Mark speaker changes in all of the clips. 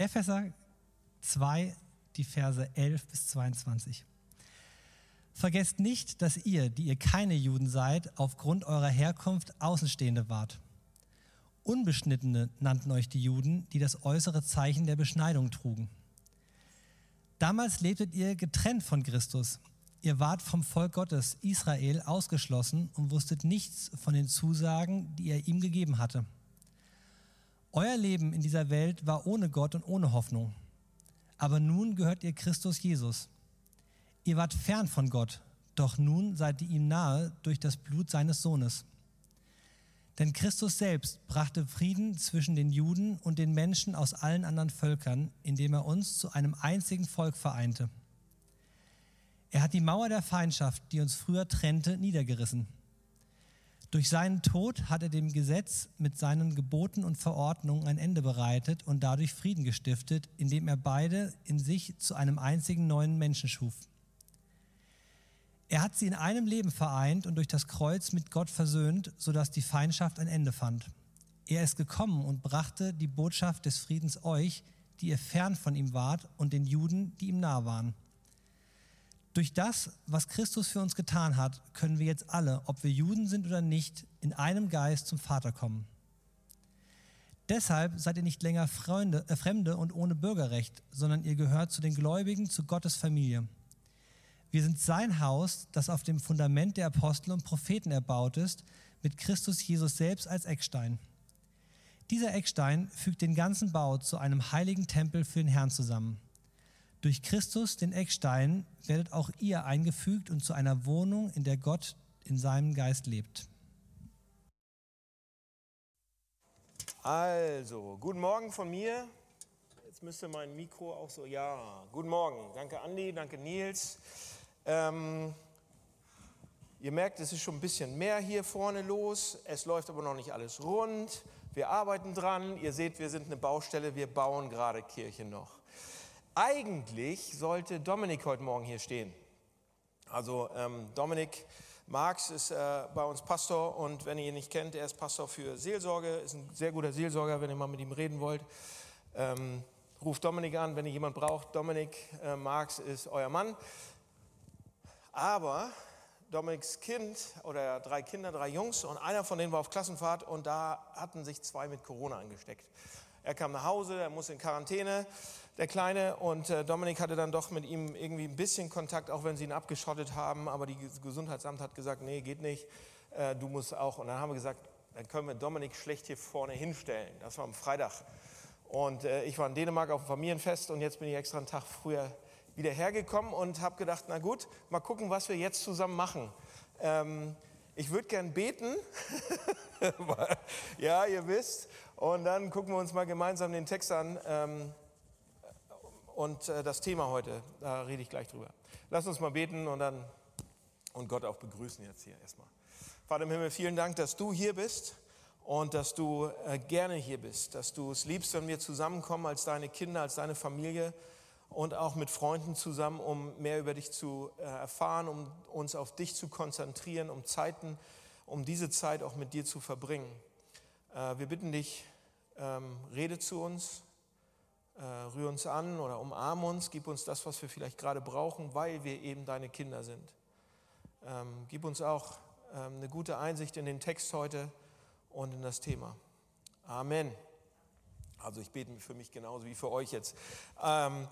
Speaker 1: Epheser 2, die Verse 11 bis 22. Vergesst nicht, dass ihr, die ihr keine Juden seid, aufgrund eurer Herkunft Außenstehende wart. Unbeschnittene nannten euch die Juden, die das äußere Zeichen der Beschneidung trugen. Damals lebtet ihr getrennt von Christus. Ihr wart vom Volk Gottes, Israel, ausgeschlossen und wusstet nichts von den Zusagen, die er ihm gegeben hatte. Euer Leben in dieser Welt war ohne Gott und ohne Hoffnung. Aber nun gehört ihr Christus Jesus. Ihr wart fern von Gott, doch nun seid ihr ihm nahe durch das Blut seines Sohnes. Denn Christus selbst brachte Frieden zwischen den Juden und den Menschen aus allen anderen Völkern, indem er uns zu einem einzigen Volk vereinte. Er hat die Mauer der Feindschaft, die uns früher trennte, niedergerissen. Durch seinen Tod hat er dem Gesetz mit seinen Geboten und Verordnungen ein Ende bereitet und dadurch Frieden gestiftet, indem er beide in sich zu einem einzigen neuen Menschen schuf. Er hat sie in einem Leben vereint und durch das Kreuz mit Gott versöhnt, sodass die Feindschaft ein Ende fand. Er ist gekommen und brachte die Botschaft des Friedens euch, die ihr fern von ihm wart, und den Juden, die ihm nah waren. Durch das, was Christus für uns getan hat, können wir jetzt alle, ob wir Juden sind oder nicht, in einem Geist zum Vater kommen. Deshalb seid ihr nicht länger Freunde, äh, Fremde und ohne Bürgerrecht, sondern ihr gehört zu den Gläubigen, zu Gottes Familie. Wir sind sein Haus, das auf dem Fundament der Apostel und Propheten erbaut ist, mit Christus Jesus selbst als Eckstein. Dieser Eckstein fügt den ganzen Bau zu einem heiligen Tempel für den Herrn zusammen. Durch Christus, den Eckstein, werdet auch ihr eingefügt und zu einer Wohnung, in der Gott in seinem Geist lebt.
Speaker 2: Also, guten Morgen von mir. Jetzt müsste mein Mikro auch so, ja, guten Morgen. Danke Andi, danke Nils. Ähm, ihr merkt, es ist schon ein bisschen mehr hier vorne los. Es läuft aber noch nicht alles rund. Wir arbeiten dran. Ihr seht, wir sind eine Baustelle. Wir bauen gerade Kirche noch. Eigentlich sollte Dominik heute Morgen hier stehen. Also ähm, Dominik Marx ist äh, bei uns Pastor und wenn ihr ihn nicht kennt, er ist Pastor für Seelsorge, ist ein sehr guter Seelsorger, wenn ihr mal mit ihm reden wollt. Ähm, ruft Dominik an, wenn ihr jemand braucht. Dominik äh, Marx ist euer Mann. Aber Dominiks Kind oder drei Kinder, drei Jungs und einer von denen war auf Klassenfahrt und da hatten sich zwei mit Corona angesteckt. Er kam nach Hause, er muss in Quarantäne der Kleine. Und äh, Dominik hatte dann doch mit ihm irgendwie ein bisschen Kontakt, auch wenn sie ihn abgeschottet haben. Aber die Gesundheitsamt hat gesagt, nee, geht nicht, äh, du musst auch. Und dann haben wir gesagt, dann können wir Dominik schlecht hier vorne hinstellen. Das war am Freitag. Und äh, ich war in Dänemark auf dem Familienfest und jetzt bin ich extra einen Tag früher wieder hergekommen und habe gedacht, na gut, mal gucken, was wir jetzt zusammen machen. Ähm, ich würde gern beten. ja, ihr wisst. Und dann gucken wir uns mal gemeinsam den Text an. Ähm, und äh, das Thema heute, da rede ich gleich drüber. Lass uns mal beten und dann und Gott auch begrüßen jetzt hier erstmal. Vater im Himmel, vielen Dank, dass du hier bist und dass du äh, gerne hier bist, dass du es liebst, wenn wir zusammenkommen als deine Kinder, als deine Familie und auch mit Freunden zusammen, um mehr über dich zu äh, erfahren, um uns auf dich zu konzentrieren, um Zeiten, um diese Zeit auch mit dir zu verbringen. Wir bitten dich, ähm, rede zu uns, äh, rühr uns an oder umarm uns, gib uns das, was wir vielleicht gerade brauchen, weil wir eben deine Kinder sind. Ähm, gib uns auch ähm, eine gute Einsicht in den Text heute und in das Thema. Amen. Also ich bete für mich genauso wie für euch jetzt. Ähm,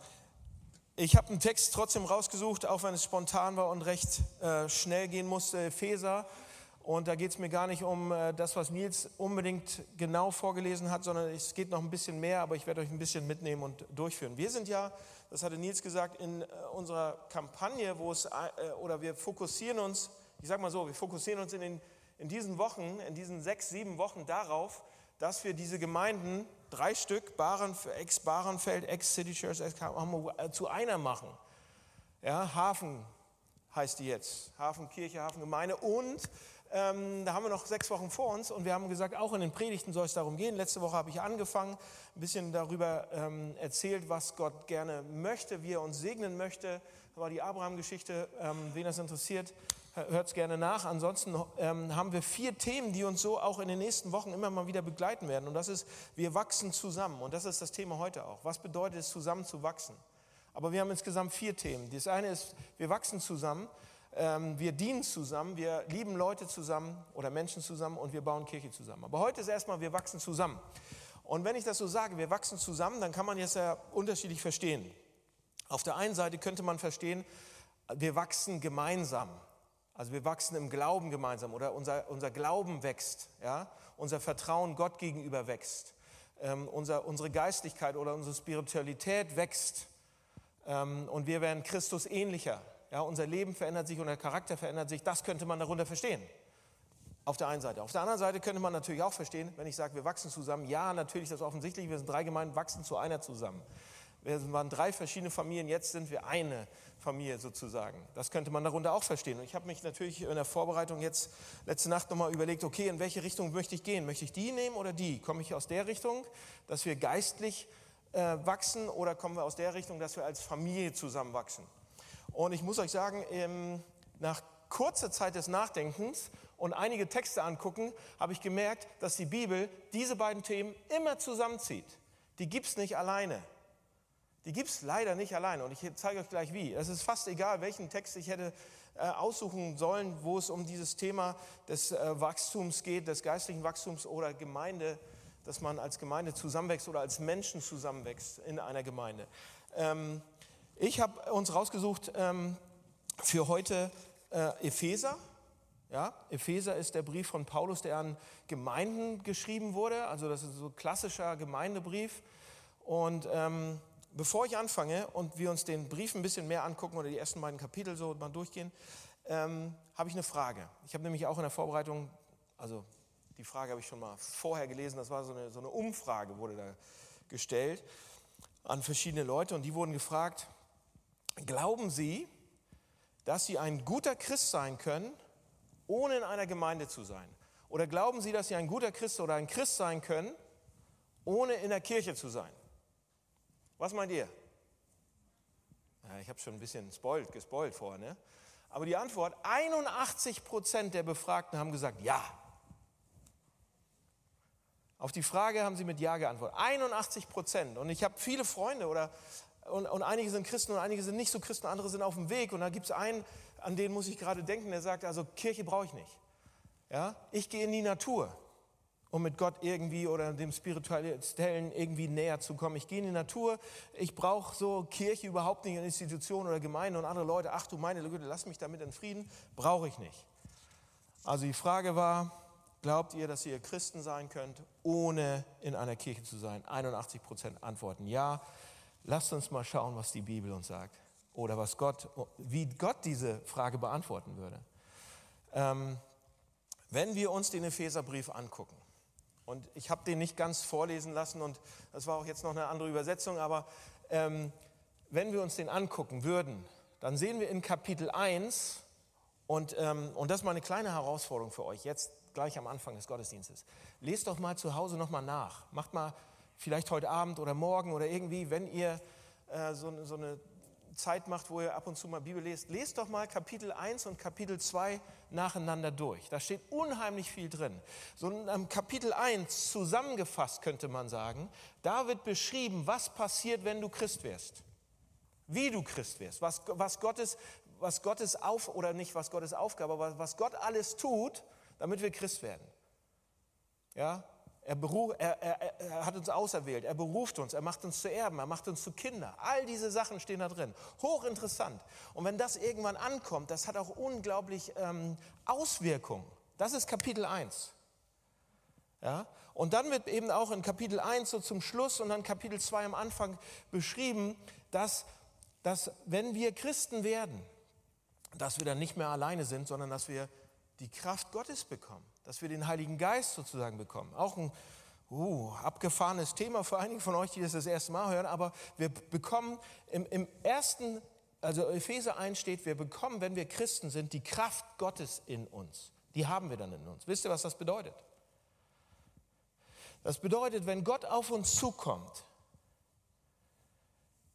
Speaker 2: ich habe einen Text trotzdem rausgesucht, auch wenn es spontan war und recht äh, schnell gehen musste. Epheser und da geht es mir gar nicht um äh, das, was Nils unbedingt genau vorgelesen hat, sondern es geht noch ein bisschen mehr, aber ich werde euch ein bisschen mitnehmen und durchführen. Wir sind ja, das hatte Nils gesagt, in äh, unserer Kampagne, wo es, äh, oder wir fokussieren uns, ich sage mal so, wir fokussieren uns in, den, in diesen Wochen, in diesen sechs, sieben Wochen darauf, dass wir diese Gemeinden, drei Stück, ex-Barenfeld, ex-City Church, ex zu einer machen. Ja, Hafen heißt die jetzt, Hafenkirche, Hafengemeinde und ähm, da haben wir noch sechs Wochen vor uns und wir haben gesagt, auch in den Predigten soll es darum gehen. Letzte Woche habe ich angefangen, ein bisschen darüber ähm, erzählt, was Gott gerne möchte, wie er uns segnen möchte. Das war die Abraham-Geschichte. Ähm, wen das interessiert, hört es gerne nach. Ansonsten ähm, haben wir vier Themen, die uns so auch in den nächsten Wochen immer mal wieder begleiten werden. Und das ist, wir wachsen zusammen. Und das ist das Thema heute auch. Was bedeutet es, zusammen zu wachsen? Aber wir haben insgesamt vier Themen. Das eine ist, wir wachsen zusammen, wir dienen zusammen, wir lieben Leute zusammen oder Menschen zusammen und wir bauen Kirche zusammen. Aber heute ist erstmal, wir wachsen zusammen. Und wenn ich das so sage, wir wachsen zusammen, dann kann man jetzt ja unterschiedlich verstehen. Auf der einen Seite könnte man verstehen, wir wachsen gemeinsam. Also wir wachsen im Glauben gemeinsam oder unser, unser Glauben wächst, ja? unser Vertrauen Gott gegenüber wächst, ähm, unser, unsere Geistlichkeit oder unsere Spiritualität wächst ähm, und wir werden Christus ähnlicher. Ja? Unser Leben verändert sich, unser Charakter verändert sich. Das könnte man darunter verstehen. Auf der einen Seite. Auf der anderen Seite könnte man natürlich auch verstehen, wenn ich sage, wir wachsen zusammen. Ja, natürlich, das ist offensichtlich. Wir sind drei Gemeinden, wachsen zu einer zusammen. Wir waren drei verschiedene Familien, jetzt sind wir eine Familie sozusagen. Das könnte man darunter auch verstehen. Und ich habe mich natürlich in der Vorbereitung jetzt letzte Nacht nochmal überlegt, okay, in welche Richtung möchte ich gehen? Möchte ich die nehmen oder die? Komme ich aus der Richtung, dass wir geistlich äh, wachsen oder kommen wir aus der Richtung, dass wir als Familie zusammenwachsen? Und ich muss euch sagen, nach kurzer Zeit des Nachdenkens und einige Texte angucken, habe ich gemerkt, dass die Bibel diese beiden Themen immer zusammenzieht. Die gibt es nicht alleine. Die gibt es leider nicht alleine und ich zeige euch gleich wie. Es ist fast egal, welchen Text ich hätte äh, aussuchen sollen, wo es um dieses Thema des äh, Wachstums geht, des geistlichen Wachstums oder Gemeinde, dass man als Gemeinde zusammenwächst oder als Menschen zusammenwächst in einer Gemeinde. Ähm, ich habe uns rausgesucht ähm, für heute äh, Epheser. Ja, Epheser ist der Brief von Paulus, der an Gemeinden geschrieben wurde. Also das ist so ein klassischer Gemeindebrief. Und ähm, bevor ich anfange und wir uns den Brief ein bisschen mehr angucken oder die ersten beiden Kapitel so mal durchgehen, ähm, habe ich eine Frage. Ich habe nämlich auch in der Vorbereitung, also die Frage habe ich schon mal vorher gelesen, das war so eine, so eine Umfrage, wurde da gestellt an verschiedene Leute und die wurden gefragt, glauben Sie, dass Sie ein guter Christ sein können, ohne in einer Gemeinde zu sein? Oder glauben Sie, dass Sie ein guter Christ oder ein Christ sein können, ohne in der Kirche zu sein? Was meint ihr? Ja, ich habe schon ein bisschen spoilt, gespoilt vorher. Ne? Aber die Antwort, 81 Prozent der Befragten haben gesagt Ja. Auf die Frage haben sie mit Ja geantwortet. 81 Prozent. Und ich habe viele Freunde oder und, und, einige sind Christen und einige sind nicht so Christen, andere sind auf dem Weg. Und da gibt es einen, an den muss ich gerade denken, der sagt, also Kirche brauche ich nicht. Ja? Ich gehe in die Natur um mit Gott irgendwie oder dem Spirituellen irgendwie näher zu kommen. Ich gehe in die Natur, ich brauche so Kirche überhaupt nicht, eine Institution oder Gemeinde und andere Leute, ach du meine Güte, lass mich damit in Frieden, brauche ich nicht. Also die Frage war, glaubt ihr, dass ihr Christen sein könnt, ohne in einer Kirche zu sein? 81 Prozent antworten ja. Lasst uns mal schauen, was die Bibel uns sagt oder was Gott, wie Gott diese Frage beantworten würde. Ähm, wenn wir uns den Epheserbrief angucken, und ich habe den nicht ganz vorlesen lassen und das war auch jetzt noch eine andere Übersetzung, aber ähm, wenn wir uns den angucken würden, dann sehen wir in Kapitel 1, und, ähm, und das ist mal eine kleine Herausforderung für euch, jetzt gleich am Anfang des Gottesdienstes. Lest doch mal zu Hause nochmal nach. Macht mal vielleicht heute Abend oder morgen oder irgendwie, wenn ihr äh, so, so eine Zeit macht, wo ihr ab und zu mal Bibel lest, lest doch mal Kapitel 1 und Kapitel 2 nacheinander durch. Da steht unheimlich viel drin. So in Kapitel 1 zusammengefasst könnte man sagen, da wird beschrieben, was passiert, wenn du Christ wirst. Wie du Christ wirst, was, was Gottes, was Gottes Auf, oder nicht was Gottes Aufgabe, aber was Gott alles tut, damit wir Christ werden. Ja, er, er, er, er, hat uns auserwählt, er beruft uns, er macht uns zu Erben, er macht uns zu Kinder. All diese Sachen stehen da drin. Hochinteressant. Und wenn das irgendwann ankommt, das hat auch unglaublich ähm, Auswirkungen. Das ist Kapitel 1. Ja? Und dann wird eben auch in Kapitel 1 so zum Schluss und dann Kapitel 2 am Anfang beschrieben, dass, dass wenn wir Christen werden, dass wir dann nicht mehr alleine sind, sondern dass wir die Kraft Gottes bekommen dass wir den Heiligen Geist sozusagen bekommen. Auch ein uh, abgefahrenes Thema für einige von euch, die das das erste Mal hören, aber wir bekommen im, im ersten, also Epheser 1 steht, wir bekommen, wenn wir Christen sind, die Kraft Gottes in uns. Die haben wir dann in uns. Wisst ihr, was das bedeutet? Das bedeutet, wenn Gott auf uns zukommt,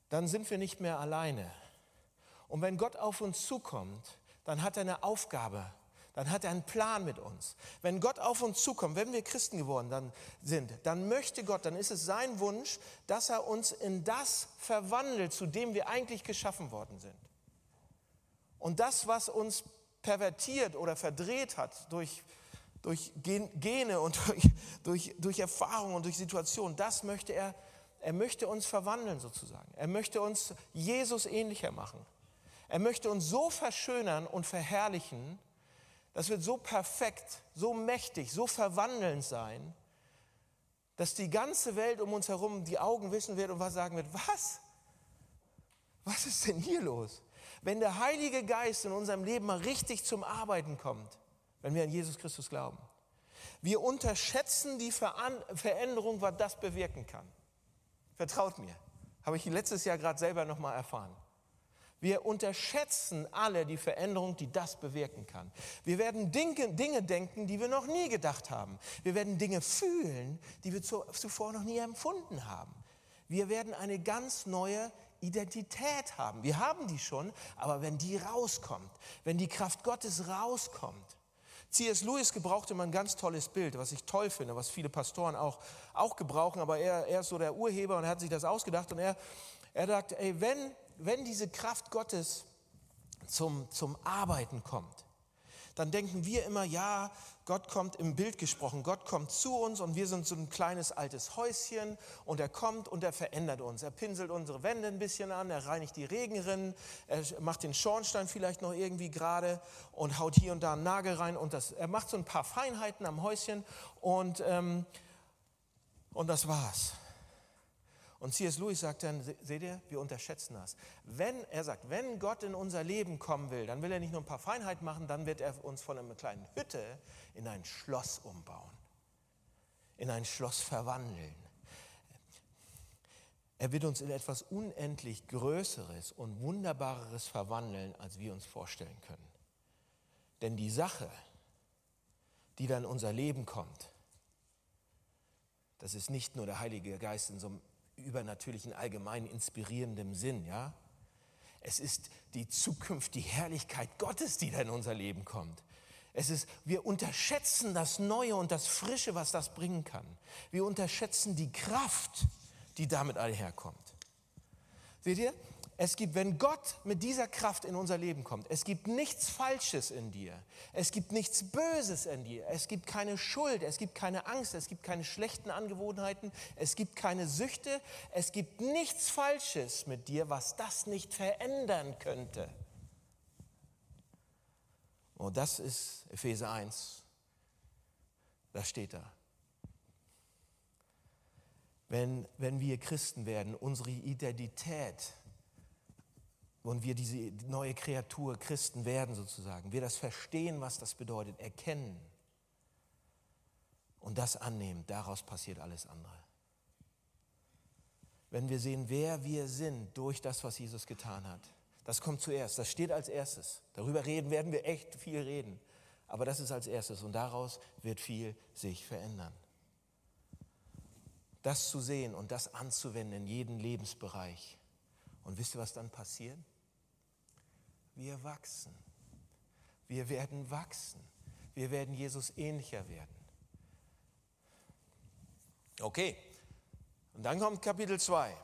Speaker 2: dann sind wir nicht mehr alleine. Und wenn Gott auf uns zukommt, dann hat er eine Aufgabe dann hat er einen Plan mit uns. Wenn Gott auf uns zukommt, wenn wir Christen geworden dann sind, dann möchte Gott, dann ist es sein Wunsch, dass er uns in das verwandelt, zu dem wir eigentlich geschaffen worden sind. Und das, was uns pervertiert oder verdreht hat durch, durch Gene und durch, durch, durch Erfahrung und durch Situationen, das möchte er, er möchte uns verwandeln sozusagen. Er möchte uns Jesus ähnlicher machen. Er möchte uns so verschönern und verherrlichen, das wird so perfekt, so mächtig, so verwandelnd sein, dass die ganze Welt um uns herum die Augen wissen wird und was sagen wird, was? Was ist denn hier los? Wenn der Heilige Geist in unserem Leben mal richtig zum Arbeiten kommt, wenn wir an Jesus Christus glauben, wir unterschätzen die Veränderung, was das bewirken kann. Vertraut mir, habe ich letztes Jahr gerade selber noch mal erfahren. Wir unterschätzen alle die Veränderung, die das bewirken kann. Wir werden Dinge, denken, die wir noch nie gedacht haben. Wir werden Dinge fühlen, die wir zuvor noch nie empfunden haben. Wir werden eine ganz neue Identität haben. Wir haben die schon, aber wenn die rauskommt, wenn die Kraft Gottes rauskommt, C.S. Lewis gebrauchte mal ein ganz tolles Bild, was ich toll finde, was viele Pastoren auch, auch gebrauchen, aber er, er ist so der Urheber und er hat sich das ausgedacht und er, er sagt, ey, wenn wenn diese Kraft Gottes zum, zum Arbeiten kommt, dann denken wir immer, ja, Gott kommt im Bild gesprochen, Gott kommt zu uns und wir sind so ein kleines altes Häuschen und er kommt und er verändert uns. Er pinselt unsere Wände ein bisschen an, er reinigt die Regenrinnen, er macht den Schornstein vielleicht noch irgendwie gerade und haut hier und da einen Nagel rein und das, er macht so ein paar Feinheiten am Häuschen und, ähm, und das war's. Und C.S. Lewis sagt dann, seht ihr, wir unterschätzen das. Wenn, er sagt, wenn Gott in unser Leben kommen will, dann will er nicht nur ein paar Feinheiten machen, dann wird er uns von einer kleinen Hütte in ein Schloss umbauen, in ein Schloss verwandeln. Er wird uns in etwas unendlich Größeres und Wunderbareres verwandeln, als wir uns vorstellen können. Denn die Sache, die dann in unser Leben kommt, das ist nicht nur der Heilige Geist in so einem übernatürlichen, allgemein inspirierendem Sinn, ja. Es ist die Zukunft, die Herrlichkeit Gottes, die da in unser Leben kommt. Es ist, wir unterschätzen das Neue und das Frische, was das bringen kann. Wir unterschätzen die Kraft, die damit einherkommt. Seht ihr? Es gibt, wenn Gott mit dieser Kraft in unser Leben kommt, es gibt nichts Falsches in dir, es gibt nichts Böses in dir, es gibt keine Schuld, es gibt keine Angst, es gibt keine schlechten Angewohnheiten, es gibt keine Süchte, es gibt nichts Falsches mit dir, was das nicht verändern könnte. Und oh, das ist Epheser 1, da steht da. Wenn, wenn wir Christen werden, unsere Identität und wir diese neue Kreatur Christen werden sozusagen, wir das verstehen, was das bedeutet, erkennen und das annehmen, daraus passiert alles andere. Wenn wir sehen, wer wir sind durch das, was Jesus getan hat, das kommt zuerst, das steht als erstes. Darüber reden werden wir echt viel reden, aber das ist als erstes und daraus wird viel sich verändern. Das zu sehen und das anzuwenden in jedem Lebensbereich. Und wisst ihr, was dann passiert? Wir wachsen. Wir werden wachsen. Wir werden Jesus ähnlicher werden. Okay, und dann kommt Kapitel 2.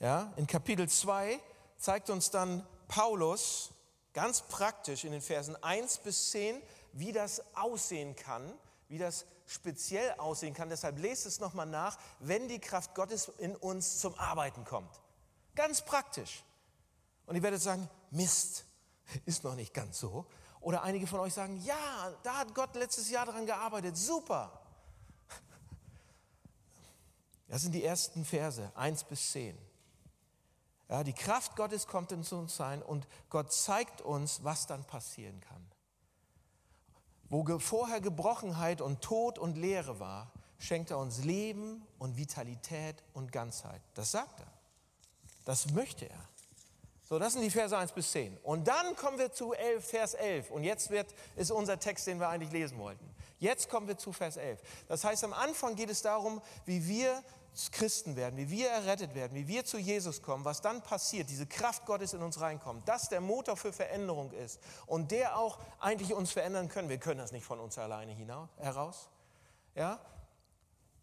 Speaker 2: Ja, in Kapitel 2 zeigt uns dann Paulus ganz praktisch in den Versen 1 bis 10, wie das aussehen kann, wie das speziell aussehen kann. Deshalb lest es nochmal nach, wenn die Kraft Gottes in uns zum Arbeiten kommt. Ganz praktisch. Und ihr werdet sagen, Mist, ist noch nicht ganz so. Oder einige von euch sagen, ja, da hat Gott letztes Jahr daran gearbeitet, super. Das sind die ersten Verse, 1 bis 10. Ja, die Kraft Gottes kommt in uns sein und Gott zeigt uns, was dann passieren kann. Wo vorher Gebrochenheit und Tod und Leere war, schenkt er uns Leben und Vitalität und Ganzheit. Das sagt er. Das möchte er. So, das sind die Verse 1 bis 10. Und dann kommen wir zu 11, Vers 11. Und jetzt wird, ist unser Text, den wir eigentlich lesen wollten. Jetzt kommen wir zu Vers 11. Das heißt, am Anfang geht es darum, wie wir Christen werden, wie wir errettet werden, wie wir zu Jesus kommen, was dann passiert, diese Kraft Gottes in uns reinkommt, das der Motor für Veränderung ist und der auch eigentlich uns verändern können. Wir können das nicht von uns alleine hinaus, heraus. Ja?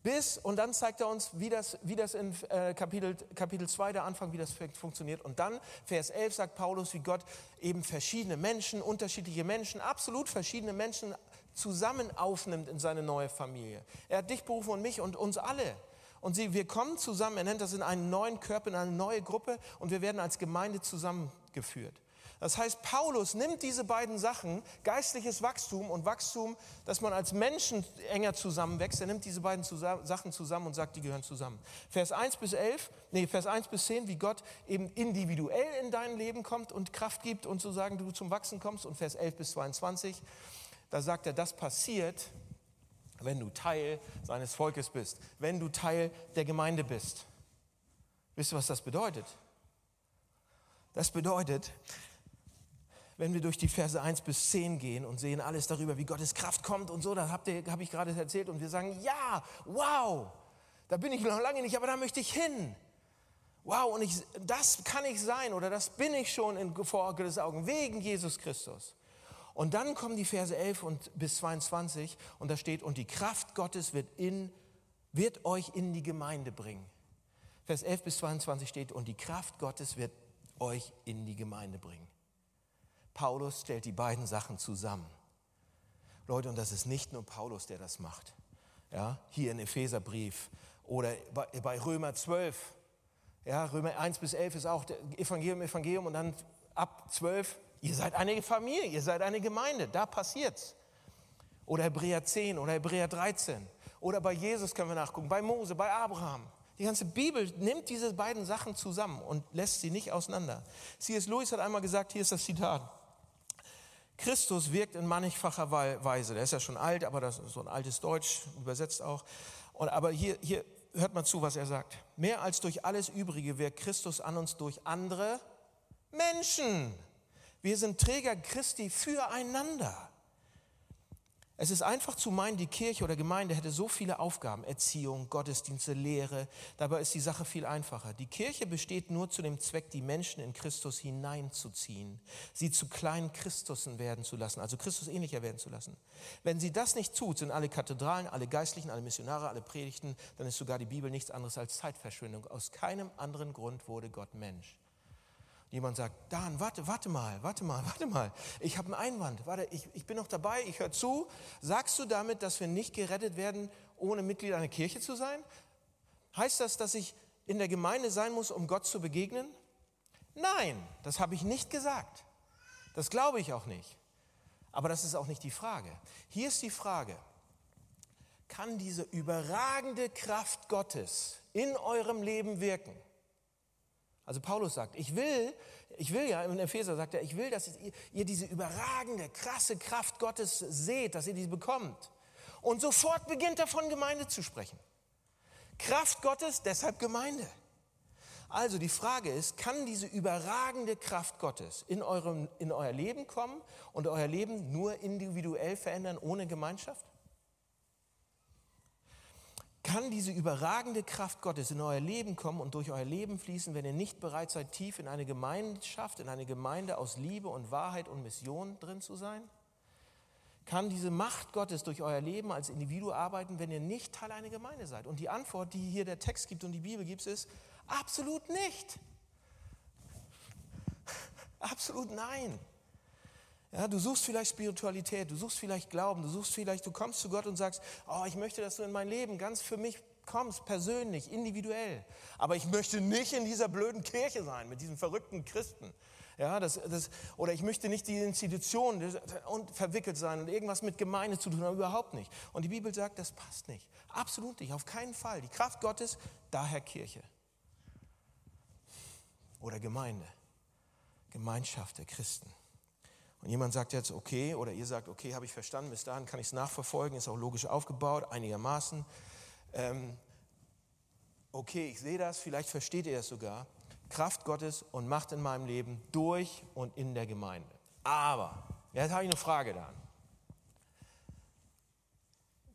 Speaker 2: Bis, und dann zeigt er uns, wie das, wie das in äh, Kapitel, Kapitel 2, der Anfang, wie das funktioniert. Und dann, Vers 11, sagt Paulus, wie Gott eben verschiedene Menschen, unterschiedliche Menschen, absolut verschiedene Menschen zusammen aufnimmt in seine neue Familie. Er hat dich berufen und mich und uns alle. Und sie, wir kommen zusammen, er nennt das in einen neuen Körper, in eine neue Gruppe und wir werden als Gemeinde zusammengeführt. Das heißt, Paulus nimmt diese beiden Sachen, geistliches Wachstum und Wachstum, dass man als Menschen enger zusammenwächst, er nimmt diese beiden zusammen, Sachen zusammen und sagt, die gehören zusammen. Vers 1 bis 11, nee, Vers 1 bis 10, wie Gott eben individuell in dein Leben kommt und Kraft gibt und zu sagen, du zum Wachsen kommst. Und Vers 11 bis 22, da sagt er, das passiert, wenn du Teil seines Volkes bist, wenn du Teil der Gemeinde bist. Wisst ihr, was das bedeutet? Das bedeutet, wenn wir durch die Verse 1 bis 10 gehen und sehen alles darüber, wie Gottes Kraft kommt und so, da habe hab ich gerade erzählt und wir sagen, ja, wow, da bin ich noch lange nicht, aber da möchte ich hin. Wow, und ich, das kann ich sein oder das bin ich schon in, vor Gottes Augen, wegen Jesus Christus. Und dann kommen die Verse 11 und bis 22 und da steht, und die Kraft Gottes wird, in, wird euch in die Gemeinde bringen. Vers 11 bis 22 steht, und die Kraft Gottes wird euch in die Gemeinde bringen. Paulus stellt die beiden Sachen zusammen. Leute, und das ist nicht nur Paulus, der das macht. Ja, hier in Epheserbrief oder bei, bei Römer 12. Ja, Römer 1 bis 11 ist auch Evangelium, Evangelium und dann ab 12, ihr seid eine Familie, ihr seid eine Gemeinde, da passiert's. Oder Hebräer 10 oder Hebräer 13. Oder bei Jesus können wir nachgucken, bei Mose, bei Abraham. Die ganze Bibel nimmt diese beiden Sachen zusammen und lässt sie nicht auseinander. C.S. Lewis hat einmal gesagt, hier ist das Zitat. Christus wirkt in mannigfacher Weise. Der ist ja schon alt, aber das ist so ein altes Deutsch, übersetzt auch. Und, aber hier, hier hört mal zu, was er sagt. Mehr als durch alles Übrige wirkt Christus an uns durch andere Menschen. Wir sind Träger Christi füreinander. Es ist einfach zu meinen, die Kirche oder Gemeinde hätte so viele Aufgaben, Erziehung, Gottesdienste, Lehre. Dabei ist die Sache viel einfacher. Die Kirche besteht nur zu dem Zweck, die Menschen in Christus hineinzuziehen, sie zu kleinen Christussen werden zu lassen, also Christus ähnlicher werden zu lassen. Wenn sie das nicht tut, sind alle Kathedralen, alle Geistlichen, alle Missionare, alle Predigten, dann ist sogar die Bibel nichts anderes als Zeitverschwendung. Aus keinem anderen Grund wurde Gott Mensch. Jemand sagt, Dan, warte, warte mal, warte mal, warte mal. Ich habe einen Einwand. Warte, ich, ich bin noch dabei, ich höre zu. Sagst du damit, dass wir nicht gerettet werden, ohne Mitglied einer Kirche zu sein? Heißt das, dass ich in der Gemeinde sein muss, um Gott zu begegnen? Nein, das habe ich nicht gesagt. Das glaube ich auch nicht. Aber das ist auch nicht die Frage. Hier ist die Frage, kann diese überragende Kraft Gottes in eurem Leben wirken? Also Paulus sagt, ich will, ich will ja, in Epheser sagt er, ich will, dass ihr, diese überragende, krasse Kraft Gottes seht, dass ihr die bekommt. Und sofort beginnt er von Gemeinde zu sprechen. Kraft Gottes, deshalb Gemeinde. Also die Frage ist, kann diese überragende Kraft Gottes in, eurem, in euer Leben kommen und euer Leben nur individuell verändern, ohne Gemeinschaft? Kann diese überragende Kraft Gottes in euer Leben kommen und durch euer Leben fließen, wenn ihr nicht bereit seid, tief in eine Gemeinschaft, in eine Gemeinde aus Liebe und Wahrheit und Mission drin zu sein? Kann diese Macht Gottes durch euer Leben als Individuum arbeiten, wenn ihr nicht Teil einer Gemeinde seid? Und die Antwort, die hier der Text gibt und die Bibel gibt, ist absolut nicht. Absolut nein. Ja, du suchst vielleicht Spiritualität, du suchst vielleicht Glauben, du suchst vielleicht, du kommst zu Gott und sagst, oh, ich möchte, dass du in mein Leben ganz für mich kommst, persönlich, individuell. Aber ich möchte nicht in dieser blöden Kirche sein, mit diesen verrückten Christen. Ja, das, das, oder ich möchte nicht die Institution und verwickelt sein und irgendwas mit Gemeinde zu tun haben, überhaupt nicht. Und die Bibel sagt, das passt nicht. Absolut nicht, auf keinen Fall. Die Kraft Gottes, daher Kirche. Oder Gemeinde. Gemeinschaft der Christen. Und jemand sagt jetzt, okay, oder ihr sagt, okay, habe ich verstanden, bis dahin kann ich es nachverfolgen, ist auch logisch aufgebaut, einigermaßen. Ähm, okay, ich sehe das, vielleicht versteht ihr es sogar. Kraft Gottes und Macht in meinem Leben durch und in der Gemeinde. Aber, jetzt habe ich eine Frage dann.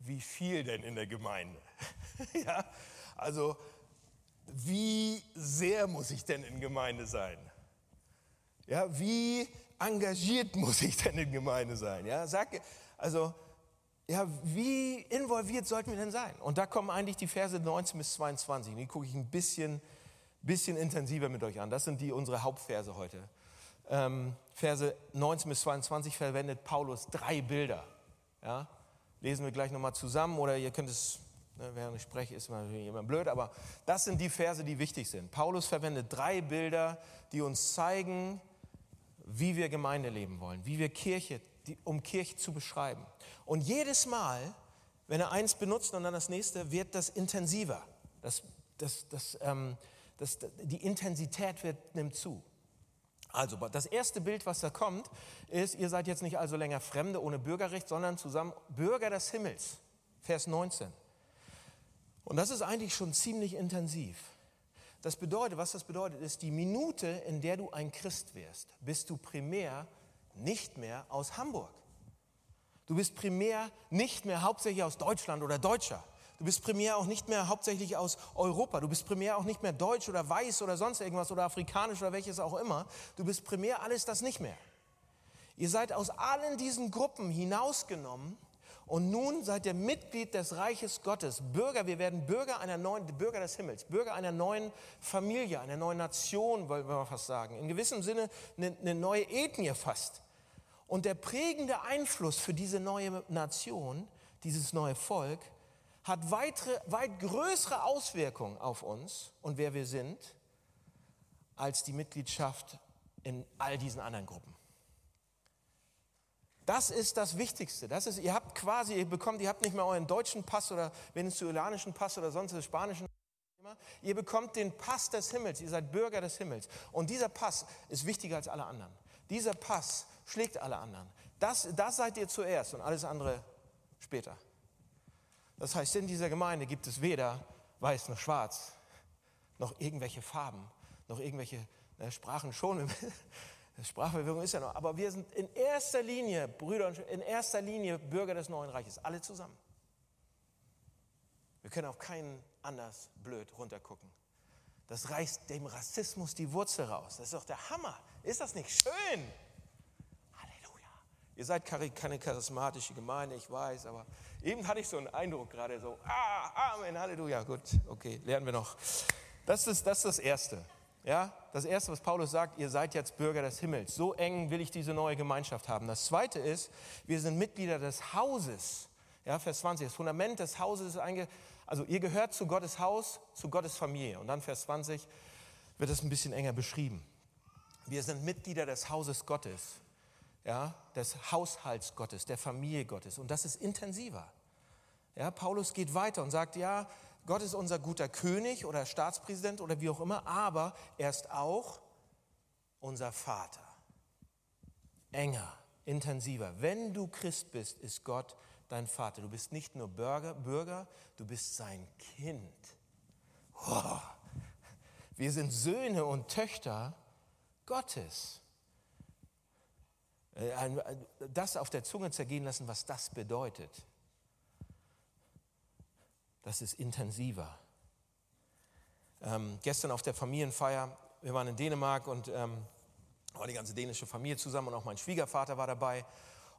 Speaker 2: Wie viel denn in der Gemeinde? ja, also sehr muss ich denn in Gemeinde sein? Ja, wie engagiert muss ich denn in Gemeinde sein? Ja, sag, also, ja, wie involviert sollten wir denn sein? Und da kommen eigentlich die Verse 19 bis 22. Die gucke ich ein bisschen, bisschen intensiver mit euch an. Das sind die unsere Hauptverse heute. Ähm, Verse 19 bis 22 verwendet Paulus drei Bilder. Ja? Lesen wir gleich nochmal zusammen oder ihr könnt es, ne, während ich spreche, ist natürlich immer blöd, aber das sind die Verse, die wichtig sind. Paulus verwendet drei Bilder, die uns zeigen, wie wir Gemeinde leben wollen, wie wir Kirche, die, um Kirche zu beschreiben. Und jedes Mal, wenn er eins benutzt und dann das nächste, wird das intensiver. Das, das, das, ähm, das, die Intensität wird, nimmt zu. Also das erste Bild, was da kommt, ist, ihr seid jetzt nicht also länger Fremde ohne Bürgerrecht, sondern zusammen Bürger des Himmels. Vers 19. Und das ist eigentlich schon ziemlich intensiv. Das bedeutet, was das bedeutet, ist, die Minute, in der du ein Christ wirst, bist du primär nicht mehr aus Hamburg. Du bist primär nicht mehr hauptsächlich aus Deutschland oder Deutscher. Du bist primär auch nicht mehr hauptsächlich aus Europa. Du bist primär auch nicht mehr deutsch oder weiß oder sonst irgendwas oder afrikanisch oder welches auch immer. Du bist primär alles das nicht mehr. Ihr seid aus allen diesen Gruppen hinausgenommen und nun seid ihr Mitglied des Reiches Gottes, Bürger, wir werden Bürger einer neuen, Bürger des Himmels, Bürger einer neuen Familie, einer neuen Nation, wollen wir fast sagen. In gewissem Sinne eine, eine neue Ethnie fast. Und der prägende Einfluss für diese neue Nation, dieses neue Volk, hat weitere, weit größere Auswirkungen auf uns und wer wir sind, als die Mitgliedschaft in all diesen anderen Gruppen. Das ist das Wichtigste. Das ist, ihr habt quasi, ihr bekommt, ihr habt nicht mehr euren deutschen Pass oder venezolanischen Pass oder sonst spanischen. Ihr bekommt den Pass des Himmels. Ihr seid Bürger des Himmels. Und dieser Pass ist wichtiger als alle anderen. Dieser Pass schlägt alle anderen. Das, das seid ihr zuerst und alles andere später. Das heißt, in dieser Gemeinde gibt es weder weiß noch schwarz, noch irgendwelche Farben, noch irgendwelche ne, Sprachen schon. Sprachverwirrung ist ja noch, aber wir sind in erster Linie, Brüder und in erster Linie Bürger des neuen Reiches, alle zusammen. Wir können auf keinen anders blöd runtergucken. Das reißt dem Rassismus die Wurzel raus. Das ist doch der Hammer. Ist das nicht schön? Halleluja. Ihr seid keine charismatische Gemeinde, ich weiß, aber eben hatte ich so einen Eindruck gerade so, ah, Amen, Halleluja. Gut, okay, lernen wir noch. Das ist das, ist das Erste. Ja, das erste, was Paulus sagt, ihr seid jetzt Bürger des Himmels. So eng will ich diese neue Gemeinschaft haben. Das zweite ist, wir sind Mitglieder des Hauses. Ja, Vers 20, das Fundament des Hauses ist einge, also ihr gehört zu Gottes Haus, zu Gottes Familie. Und dann Vers 20 wird es ein bisschen enger beschrieben. Wir sind Mitglieder des Hauses Gottes, ja, des Haushalts Gottes, der Familie Gottes. Und das ist intensiver. Ja, Paulus geht weiter und sagt, ja, Gott ist unser guter König oder Staatspräsident oder wie auch immer, aber er ist auch unser Vater. Enger, intensiver. Wenn du Christ bist, ist Gott dein Vater. Du bist nicht nur Bürger, Bürger du bist sein Kind. Oh. Wir sind Söhne und Töchter Gottes. Äh, das auf der Zunge zergehen lassen, was das bedeutet das ist intensiver. Ähm, gestern auf der Familienfeier, wir waren in Dänemark und ähm, war die ganze dänische Familie zusammen und auch mein Schwiegervater war dabei.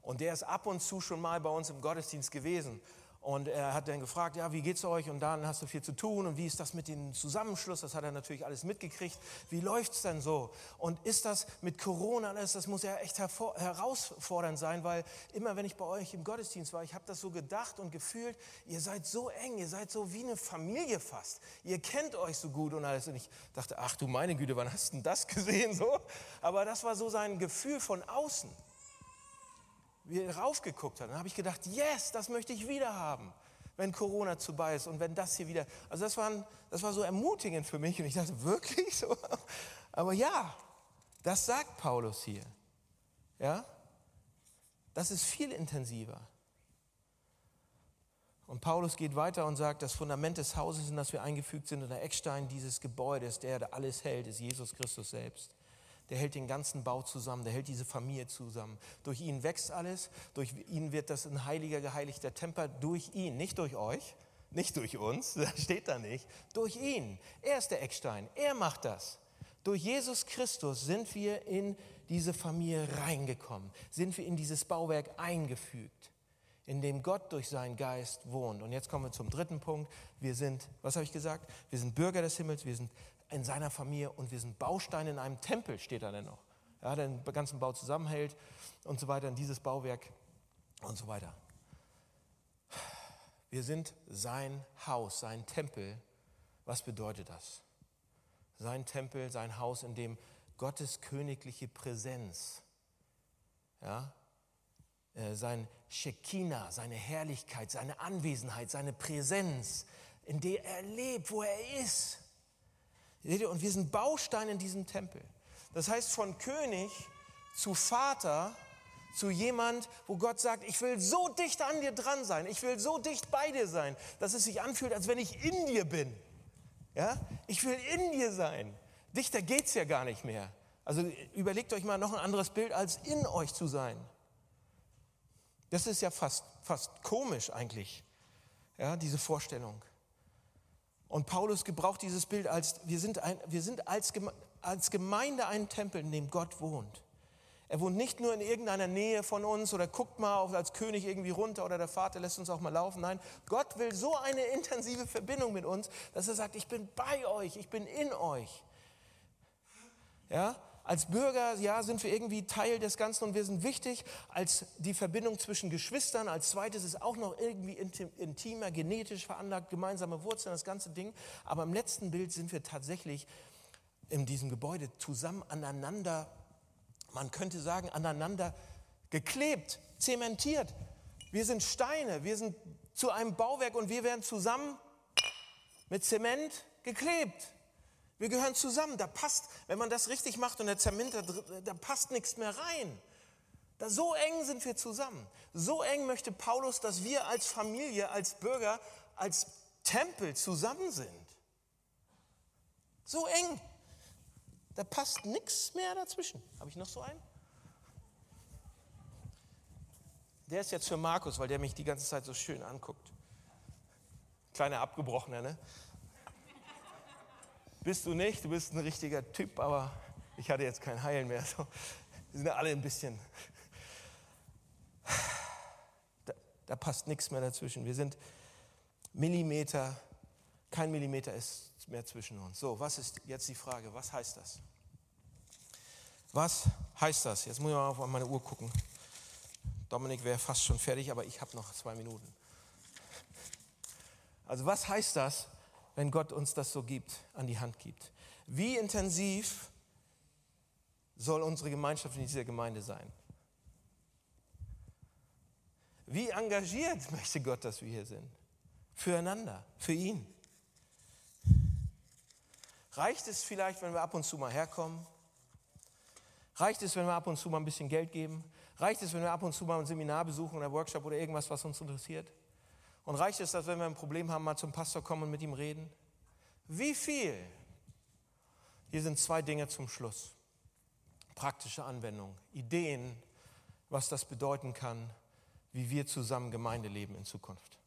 Speaker 2: Und der ist ab und zu schon mal bei uns im Gottesdienst gewesen. Und er hat dann gefragt, ja, wie geht's euch? Und dann hast du viel zu tun. Und wie ist das mit dem Zusammenschluss? Das hat er natürlich alles mitgekriegt. Wie läuft's denn so? Und ist das mit Corona alles? Das muss ja echt herausfordernd sein, weil immer wenn ich bei euch im Gottesdienst war, ich habe das so gedacht und gefühlt, ihr seid so eng, ihr seid so wie eine Familie fast. Ihr kennt euch so gut und alles. Und ich dachte, ach du meine Güte, wann hast du denn das gesehen? So? Aber das war so sein Gefühl von außen wie er raufgeguckt hat. Dann habe ich gedacht, yes, das möchte ich wieder haben, wenn Corona vorbei ist und wenn das hier wieder. Also das war, das war so ermutigend für mich und ich dachte, wirklich so? Aber ja, das sagt Paulus hier. Ja? Das ist viel intensiver. Und Paulus geht weiter und sagt, das Fundament des Hauses, in das wir eingefügt sind, und der Eckstein dieses Gebäudes, der alles hält, ist Jesus Christus selbst der hält den ganzen Bau zusammen, der hält diese Familie zusammen. Durch ihn wächst alles, durch ihn wird das ein heiliger, geheiligter Tempel, durch ihn, nicht durch euch, Nicht durch uns, das steht da nicht, durch ihn. Er ist der Eckstein, er macht das. Durch Jesus Christus sind wir in diese Familie reingekommen, sind wir in dieses Bauwerk eingefügt, in dem Gott durch seinen Geist wohnt. Und jetzt kommen wir zum dritten Punkt. Wir sind, was habe ich gesagt? Wir sind Bürger des Himmels, wir sind in seiner Familie und wir sind Bausteine in einem Tempel, steht da denn noch. Ja, der den ganzen Bau zusammenhält und so weiter, in dieses Bauwerk und so weiter. Wir sind sein Haus, sein Tempel. Was bedeutet das? Sein Tempel, sein Haus, in dem Gottes königliche Präsenz, ja, äh, sein Shekinah, seine Herrlichkeit, seine Anwesenheit, seine Präsenz, in der er lebt, wo er ist. Und wir sind Baustein in diesem Tempel. Das heißt, von König zu Vater zu jemand, wo Gott sagt, ich will so dicht an dir dran sein, ich will so dicht bei dir sein, dass es sich anfühlt, als wenn ich in dir bin. Ja? Ich will in dir sein. Dichter geht es ja gar nicht mehr. Also überlegt euch mal noch ein anderes Bild, als in euch zu sein. Das ist ja fast, fast komisch eigentlich, ja, diese Vorstellung. Und Paulus gebraucht dieses Bild als, wir sind, ein, wir sind als, als Gemeinde ein Tempel, in dem Gott wohnt. Er wohnt nicht nur in irgendeiner Nähe von uns oder guckt mal als König irgendwie runter oder der Vater lässt uns auch mal laufen. Nein, Gott will so eine intensive Verbindung mit uns, dass er sagt, ich bin bei euch, ich bin in euch. Ja, als Bürger, ja, sind wir irgendwie Teil des Ganzen und wir sind wichtig als die Verbindung zwischen Geschwistern. Als zweites ist auch noch irgendwie intimer, genetisch veranlagt, gemeinsame Wurzeln, das ganze Ding. Aber im letzten Bild sind wir tatsächlich in diesem Gebäude zusammen aneinander man könnte sagen, aneinander geklebt, zementiert. Wir sind Steine, wir sind zu einem Bauwerk und wir werden zusammen mit Zement geklebt. Wir gehören zusammen. Da passt, wenn man das richtig macht und der Zement, da, da passt nichts mehr rein. Da, so eng sind wir zusammen. So eng möchte Paulus, dass wir als Familie, als Bürger, als Tempel zusammen sind. So eng. Da passt nichts mehr dazwischen. Habe ich noch so einen? Der ist jetzt für Markus, weil der mich die ganze Zeit so schön anguckt. Kleiner Abgebrochener, ne? Bist du nicht, du bist ein richtiger Typ, aber ich hatte jetzt kein Heilen mehr. So. Wir sind alle ein bisschen. Da, da passt nichts mehr dazwischen. Wir sind Millimeter, kein Millimeter ist mehr zwischen uns. So, was ist jetzt die Frage? Was heißt das? Was heißt das? Jetzt muss ich mal auf meine Uhr gucken. Dominik wäre fast schon fertig, aber ich habe noch zwei Minuten. Also was heißt das, wenn Gott uns das so gibt, an die Hand gibt? Wie intensiv soll unsere Gemeinschaft in dieser Gemeinde sein? Wie engagiert möchte Gott, dass wir hier sind? Füreinander, für ihn. Reicht es vielleicht, wenn wir ab und zu mal herkommen? Reicht es, wenn wir ab und zu mal ein bisschen Geld geben? Reicht es, wenn wir ab und zu mal ein Seminar besuchen oder Workshop oder irgendwas, was uns interessiert? Und reicht es, dass wenn wir ein Problem haben, mal zum Pastor kommen und mit ihm reden? Wie viel? Hier sind zwei Dinge zum Schluss. Praktische Anwendung, Ideen, was das bedeuten kann, wie wir zusammen Gemeinde leben in Zukunft.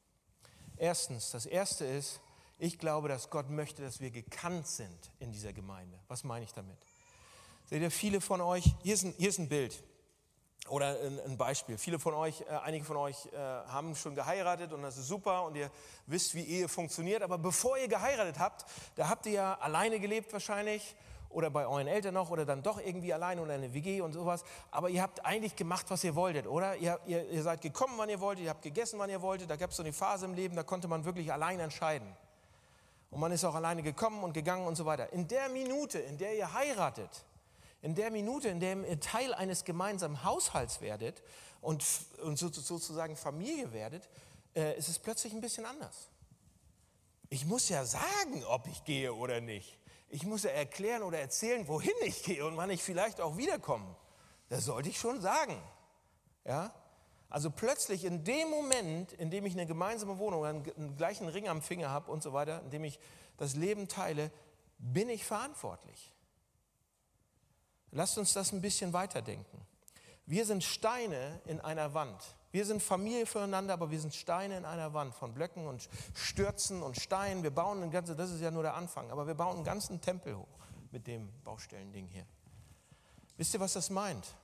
Speaker 2: Erstens, das erste ist, ich glaube, dass Gott möchte, dass wir gekannt sind in dieser Gemeinde. Was meine ich damit? Seht ihr, viele von euch, hier ist ein, hier ist ein Bild oder ein, Beispiel. Viele von euch, äh, einige von euch äh, haben schon geheiratet und das ist super und ihr wisst, wie Ehe funktioniert. Aber bevor ihr geheiratet habt, da habt ihr ja alleine gelebt wahrscheinlich oder bei euren Eltern noch oder dann doch irgendwie alleine oder eine WG und sowas. Aber ihr habt eigentlich gemacht, was ihr wolltet, oder? Ihr, ihr, ihr seid gekommen, wann ihr wolltet, ihr habt gegessen, wann ihr wolltet. Da gab es so eine Phase im Leben, da konnte man wirklich allein entscheiden. Und man ist auch alleine gekommen und gegangen und so weiter. In der Minute, in der ihr heiratet, in der Minute, in der ihr Teil eines gemeinsamen Haushalts werdet und, und sozusagen Familie werdet, äh, ist es plötzlich ein bisschen anders. Ich muss ja sagen, ob ich gehe oder nicht. Ich muss ja erklären oder erzählen, wohin ich gehe und wann ich vielleicht auch wiederkomme. Das sollte ich schon sagen. Ja? Also plötzlich in dem Moment, in dem ich eine gemeinsame Wohnung, einen gleichen Ring am Finger habe und so weiter, in dem ich das Leben teile, bin ich verantwortlich. Lasst uns das ein bisschen weiterdenken. Wir sind Steine in einer Wand. Wir sind Familie füreinander, aber wir sind Steine in einer Wand von Blöcken und Stürzen und Steinen. Wir bauen ein ganzes, das ist ja nur der Anfang, aber wir bauen einen ganzen Tempel hoch mit dem Baustellending hier. Wisst ihr, was das meint?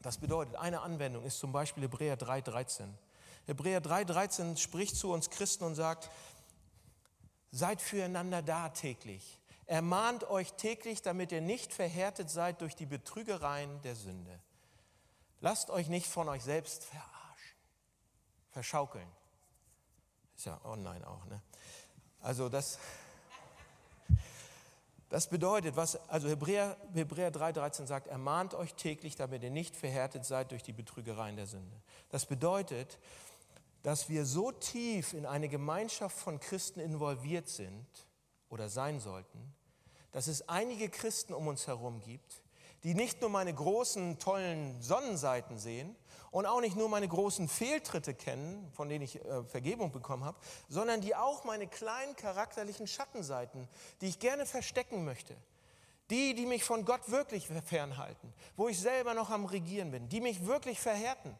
Speaker 2: Das bedeutet, eine Anwendung ist zum Beispiel Hebräer 3,13. Hebräer 3,13 spricht zu uns Christen und sagt, seid füreinander da täglich. Ermahnt euch täglich, damit ihr nicht verhärtet seid durch die Betrügereien der Sünde. Lasst euch nicht von euch selbst verarschen, verschaukeln. Ist ja online auch, ne? Also das, das bedeutet, was, also Hebräer, Hebräer 3,13 sagt, ermahnt euch täglich, damit ihr nicht verhärtet seid durch die Betrügereien der Sünde. Das bedeutet, dass wir so tief in eine Gemeinschaft von Christen involviert sind oder sein sollten, dass es einige Christen um uns herum gibt, die nicht nur meine großen, tollen Sonnenseiten sehen und auch nicht nur meine großen Fehltritte kennen, von denen ich äh, Vergebung bekommen habe, sondern die auch meine kleinen charakterlichen Schattenseiten, die ich gerne verstecken möchte, die, die mich von Gott wirklich fernhalten, wo ich selber noch am Regieren bin, die mich wirklich verhärten,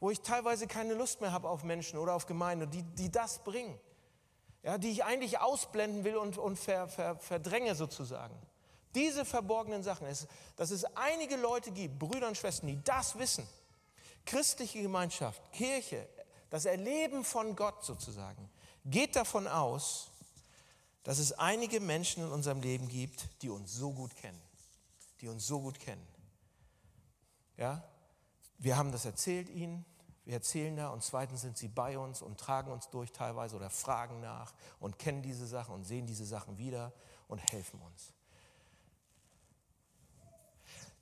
Speaker 2: wo ich teilweise keine Lust mehr habe auf Menschen oder auf Gemeinde, die, die das bringen, ja, die ich eigentlich ausblenden will und, und ver, ver, verdränge sozusagen. Diese verborgenen Sachen, dass es einige Leute gibt, Brüder und Schwestern, die das wissen. Christliche Gemeinschaft, Kirche, das Erleben von Gott sozusagen, geht davon aus, dass es einige Menschen in unserem Leben gibt, die uns so gut kennen. Die uns so gut kennen. Ja? Wir haben das erzählt ihnen, wir erzählen da und zweitens sind sie bei uns und tragen uns durch teilweise oder fragen nach und kennen diese Sachen und sehen diese Sachen wieder und helfen uns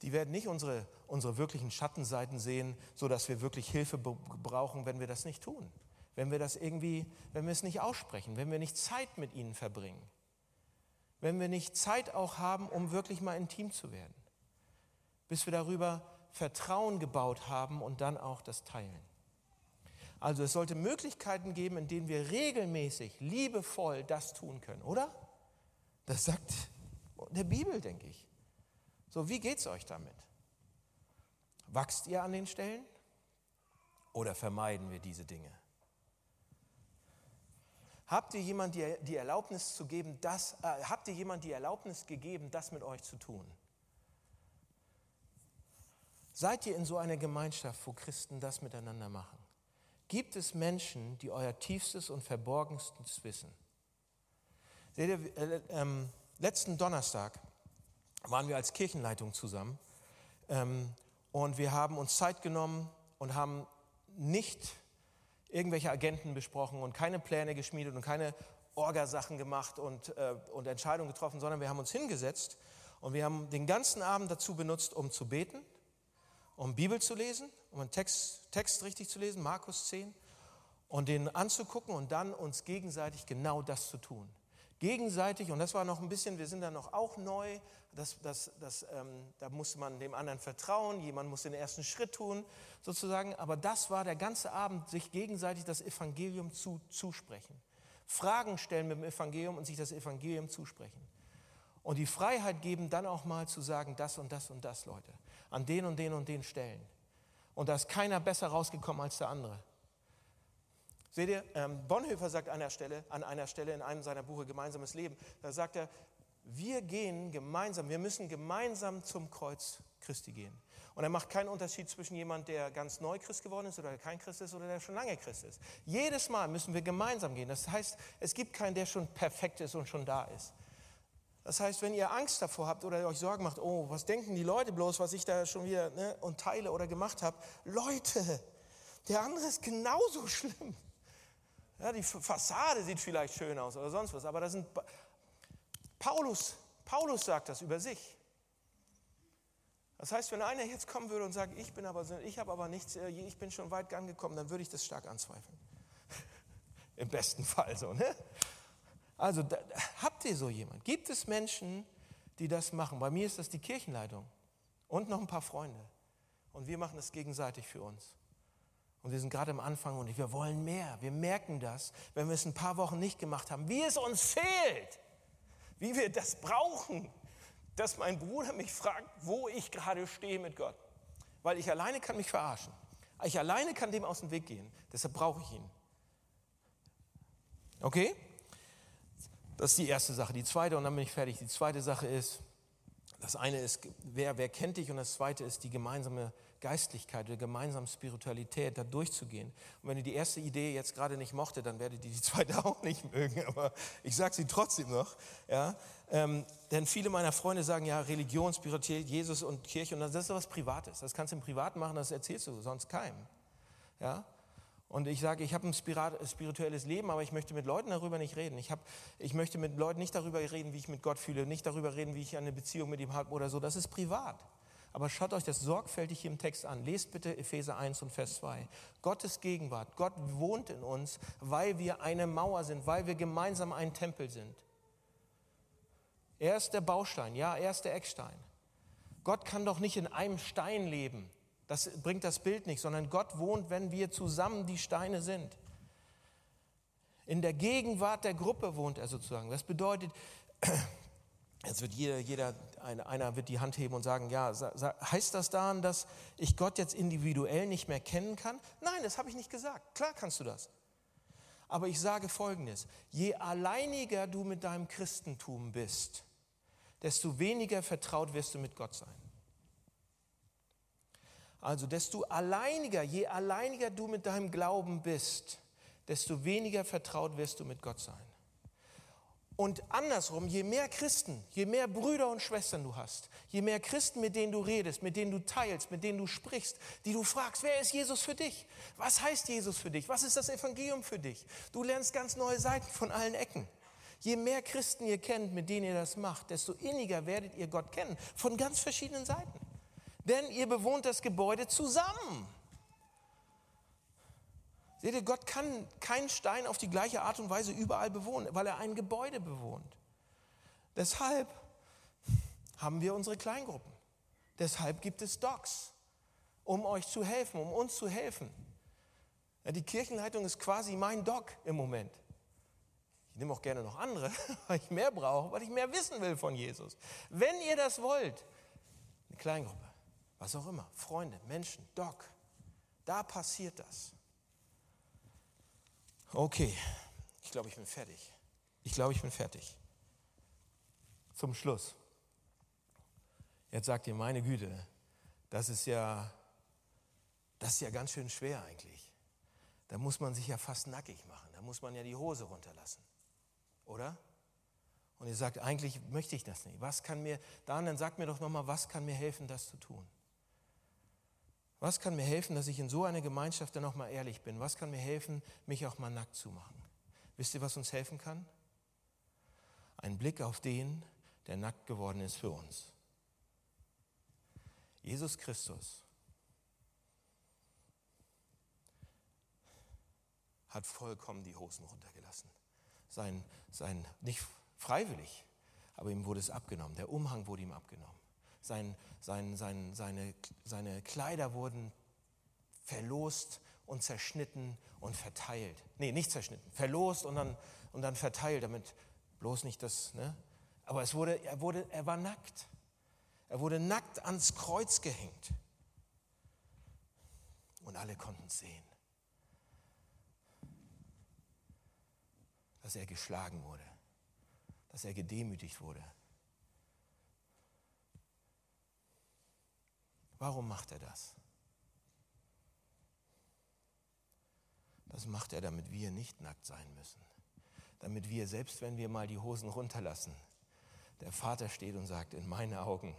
Speaker 2: die werden nicht unsere, unsere wirklichen Schattenseiten sehen, sodass wir wirklich Hilfe brauchen, wenn wir das nicht tun. Wenn wir das irgendwie, wenn wir es nicht aussprechen, wenn wir nicht Zeit mit ihnen verbringen. Wenn wir nicht Zeit auch haben, um wirklich mal intim zu werden. Bis wir darüber Vertrauen gebaut haben und dann auch das teilen. Also es sollte Möglichkeiten geben, in denen wir regelmäßig, liebevoll das tun können, oder? Das sagt der Bibel, denke ich. So, wie geht es euch damit? Wachst ihr an den Stellen oder vermeiden wir diese Dinge? Habt ihr jemand die, die Erlaubnis zu geben, das, äh, habt ihr jemand die Erlaubnis gegeben, das mit euch zu tun? Seid ihr in so einer Gemeinschaft, wo Christen das miteinander machen? Gibt es Menschen, die euer tiefstes und verborgenstes wissen? Seht ihr, äh, äh, letzten Donnerstag waren wir als Kirchenleitung zusammen ähm, und wir haben uns Zeit genommen und haben nicht irgendwelche Agenten besprochen und keine Pläne geschmiedet und keine Orgasachen gemacht und, äh, und Entscheidungen getroffen, sondern wir haben uns hingesetzt und wir haben den ganzen Abend dazu benutzt, um zu beten, um Bibel zu lesen, um einen Text, Text richtig zu lesen, Markus 10, und den anzugucken und dann uns gegenseitig genau das zu tun gegenseitig, und das war noch ein bisschen, wir sind da noch auch neu, das, das, das, ähm, da musste man dem anderen vertrauen, jemand muss den ersten Schritt tun, sozusagen. Aber das war der ganze Abend, sich gegenseitig das Evangelium zu, zusprechen. Fragen stellen mit dem Evangelium und sich das Evangelium zusprechen. Und die Freiheit geben, dann auch mal zu sagen, das und das und das, Leute, an den und den und den Stellen. Und da ist keiner besser rausgekommen als der andere. Seht ihr, ähm, Bonhoeffer sagt an einer, Stelle, an einer Stelle in einem seiner Buche Gemeinsames Leben, da sagt er, wir gehen gemeinsam, wir müssen gemeinsam zum Kreuz Christi gehen. Und er macht keinen Unterschied zwischen jemand, der ganz neu Christ geworden ist oder kein Christ ist oder der schon lange Christ ist. Jedes Mal müssen wir gemeinsam gehen. Das heißt, es gibt keinen, der schon perfekt ist und schon da ist. Das heißt, wenn ihr Angst davor habt oder euch Sorgen macht, oh, was denken die Leute bloß, was ich da schon wieder ne, und teile oder gemacht habe, Leute, der andere ist genauso schlimm. Ja, die Fassade sieht vielleicht schön aus oder sonst was, aber das sind Paulus, Paulus sagt das über sich. Das heißt, wenn einer jetzt kommen würde und sagt, ich bin aber, ich habe aber nichts, äh, ich bin schon weit angekommen, dann würde ich das stark anzweifeln. Im besten Fall so, ne? Also da, habt ihr so jemand? Gibt es Menschen, die das machen? Bei mir ist das die Kirchenleitung und noch ein paar Freunde. Und wir machen das gegenseitig für uns. Und wir sind gerade am Anfang und wir wollen mehr. Wir merken das, wenn wir es ein paar Wochen nicht gemacht haben, wie es uns fehlt, wie wir das brauchen, dass mein Bruder mich fragt, wo ich gerade stehe mit Gott. Weil ich alleine kann mich verarschen. Ich alleine kann dem aus dem Weg gehen. Deshalb brauche ich ihn. Okay? Das ist die erste Sache. Die zweite, und dann bin ich fertig. Die zweite Sache ist, das eine ist, wer, wer kennt dich? Und das zweite ist die gemeinsame Geistlichkeit, die gemeinsame Spiritualität, da durchzugehen. Und wenn ihr die erste Idee jetzt gerade nicht mochte, dann werdet ihr die zweite auch nicht mögen. Aber ich sage sie trotzdem noch. Ja? Ähm, denn viele meiner Freunde sagen ja, Religion, Spiritualität, Jesus und Kirche, und das ist was Privates. Das kannst du im Privat machen, das erzählst du sonst keinem. Ja? Und ich sage, ich habe ein spirituelles Leben, aber ich möchte mit Leuten darüber nicht reden. Ich, hab, ich möchte mit Leuten nicht darüber reden, wie ich mit Gott fühle, nicht darüber reden, wie ich eine Beziehung mit ihm habe oder so. Das ist privat. Aber schaut euch das sorgfältig hier im Text an. Lest bitte Epheser 1 und Vers 2. Gottes Gegenwart. Gott wohnt in uns, weil wir eine Mauer sind, weil wir gemeinsam ein Tempel sind. Er ist der Baustein, ja, er ist der Eckstein. Gott kann doch nicht in einem Stein leben. Das bringt das Bild nicht, sondern Gott wohnt, wenn wir zusammen die Steine sind. In der Gegenwart der Gruppe wohnt er sozusagen. Das bedeutet, jetzt wird jeder, jeder einer wird die Hand heben und sagen, ja, heißt das daran, dass ich Gott jetzt individuell nicht mehr kennen kann? Nein, das habe ich nicht gesagt. Klar kannst du das. Aber ich sage Folgendes, je alleiniger du mit deinem Christentum bist, desto weniger vertraut wirst du mit Gott sein. Also desto alleiniger, je alleiniger du mit deinem Glauben bist, desto weniger vertraut wirst du mit Gott sein. Und andersrum, je mehr Christen, je mehr Brüder und Schwestern du hast, je mehr Christen, mit denen du redest, mit denen du teilst, mit denen du sprichst, die du fragst, wer ist Jesus für dich? Was heißt Jesus für dich? Was ist das Evangelium für dich? Du lernst ganz neue Seiten von allen Ecken. Je mehr Christen ihr kennt, mit denen ihr das macht, desto inniger werdet ihr Gott kennen, von ganz verschiedenen Seiten denn ihr bewohnt das Gebäude zusammen. Seht ihr, Gott kann keinen Stein auf die gleiche Art und Weise überall bewohnen, weil er ein Gebäude bewohnt. Deshalb haben wir unsere Kleingruppen. Deshalb gibt es Docs, um euch zu helfen, um uns zu helfen. Ja, die Kirchenleitung ist quasi mein Doc im Moment. Ich nehme auch gerne noch andere, weil ich mehr brauche, weil ich mehr wissen will von Jesus. Wenn ihr das wollt, eine Kleingruppe was auch immer, Freunde, Menschen, Doc, da passiert das. Okay, ich glaube, ich bin fertig. Ich glaube, ich bin fertig. Zum Schluss. Jetzt sagt ihr, meine Güte, das ist ja, das ist ja ganz schön schwer eigentlich. Da muss man sich ja fast nackig machen. Da muss man ja die Hose runterlassen. Oder? Und ihr sagt, eigentlich möchte ich das nicht. Was kann mir, dann sagt mir doch nochmal, was kann mir helfen, das zu tun? Was kann mir helfen, dass ich in so einer Gemeinschaft dann auch mal ehrlich bin? Was kann mir helfen, mich auch mal nackt zu machen? Wisst ihr, was uns helfen kann? Ein Blick auf den, der nackt geworden ist für uns. Jesus Christus hat vollkommen die Hosen runtergelassen. Sein, sein, nicht freiwillig, aber ihm wurde es abgenommen. Der Umhang wurde ihm abgenommen sein, sein, sein, seine, seine Kleider wurden verlost und zerschnitten und verteilt. Nee, nicht zerschnitten, verlost und dann, und dann verteilt, damit bloß nicht das, ne? Aber es wurde, er, wurde, er war nackt. Er wurde nackt ans Kreuz gehängt. Und alle konnten sehen, dass er geschlagen wurde, dass er gedemütigt wurde, Warum macht er das? Das macht er, damit wir nicht nackt sein müssen. Damit wir, selbst wenn wir mal die Hosen runterlassen, der Vater steht und sagt, in meinen Augen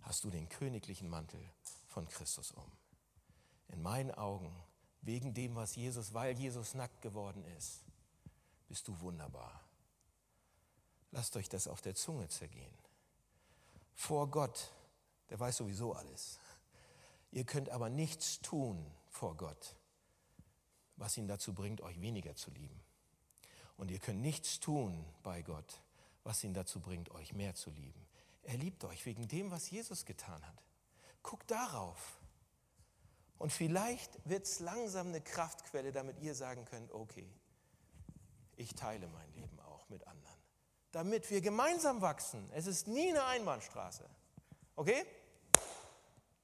Speaker 2: hast du den königlichen Mantel von Christus um. In meinen Augen, wegen dem, was Jesus, weil Jesus nackt geworden ist, bist du wunderbar. Lasst euch das auf der Zunge zergehen. Vor Gott der weiß sowieso alles. Ihr könnt aber nichts tun vor Gott, was ihn dazu bringt, euch weniger zu lieben. Und ihr könnt nichts tun bei Gott, was ihn dazu bringt, euch mehr zu lieben. Er liebt euch wegen dem, was Jesus getan hat. Guckt darauf. Und vielleicht wird es langsam eine Kraftquelle, damit ihr sagen könnt, okay, ich teile mein Leben auch mit anderen. Damit wir gemeinsam wachsen. Es ist nie eine Einbahnstraße. Okay?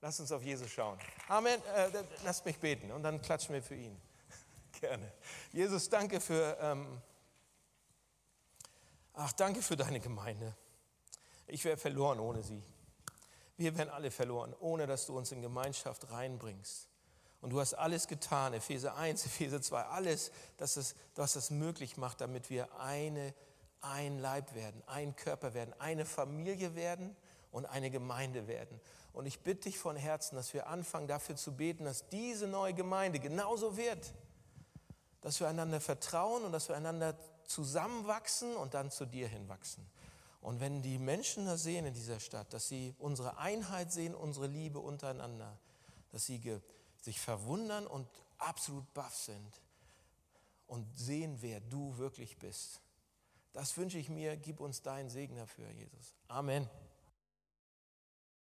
Speaker 2: Lass uns auf Jesus schauen. Amen. Äh, lasst mich beten und dann klatschen wir für ihn. Gerne. Jesus, danke für, ähm, ach, danke für deine Gemeinde. Ich wäre verloren ohne sie. Wir wären alle verloren, ohne dass du uns in Gemeinschaft reinbringst. Und du hast alles getan, Epheser 1, Epheser 2, alles, dass es, was es möglich macht, damit wir eine, ein Leib werden, ein Körper werden, eine Familie werden und eine Gemeinde werden. Und ich bitte dich von Herzen, dass wir anfangen dafür zu beten, dass diese neue Gemeinde genauso wird. Dass wir einander vertrauen und dass wir einander zusammenwachsen und dann zu dir hinwachsen. Und wenn die Menschen das sehen in dieser Stadt, dass sie unsere Einheit sehen, unsere Liebe untereinander, dass sie sich verwundern und absolut baff sind und sehen, wer du wirklich bist. Das wünsche ich mir. Gib uns deinen Segen dafür, Jesus. Amen.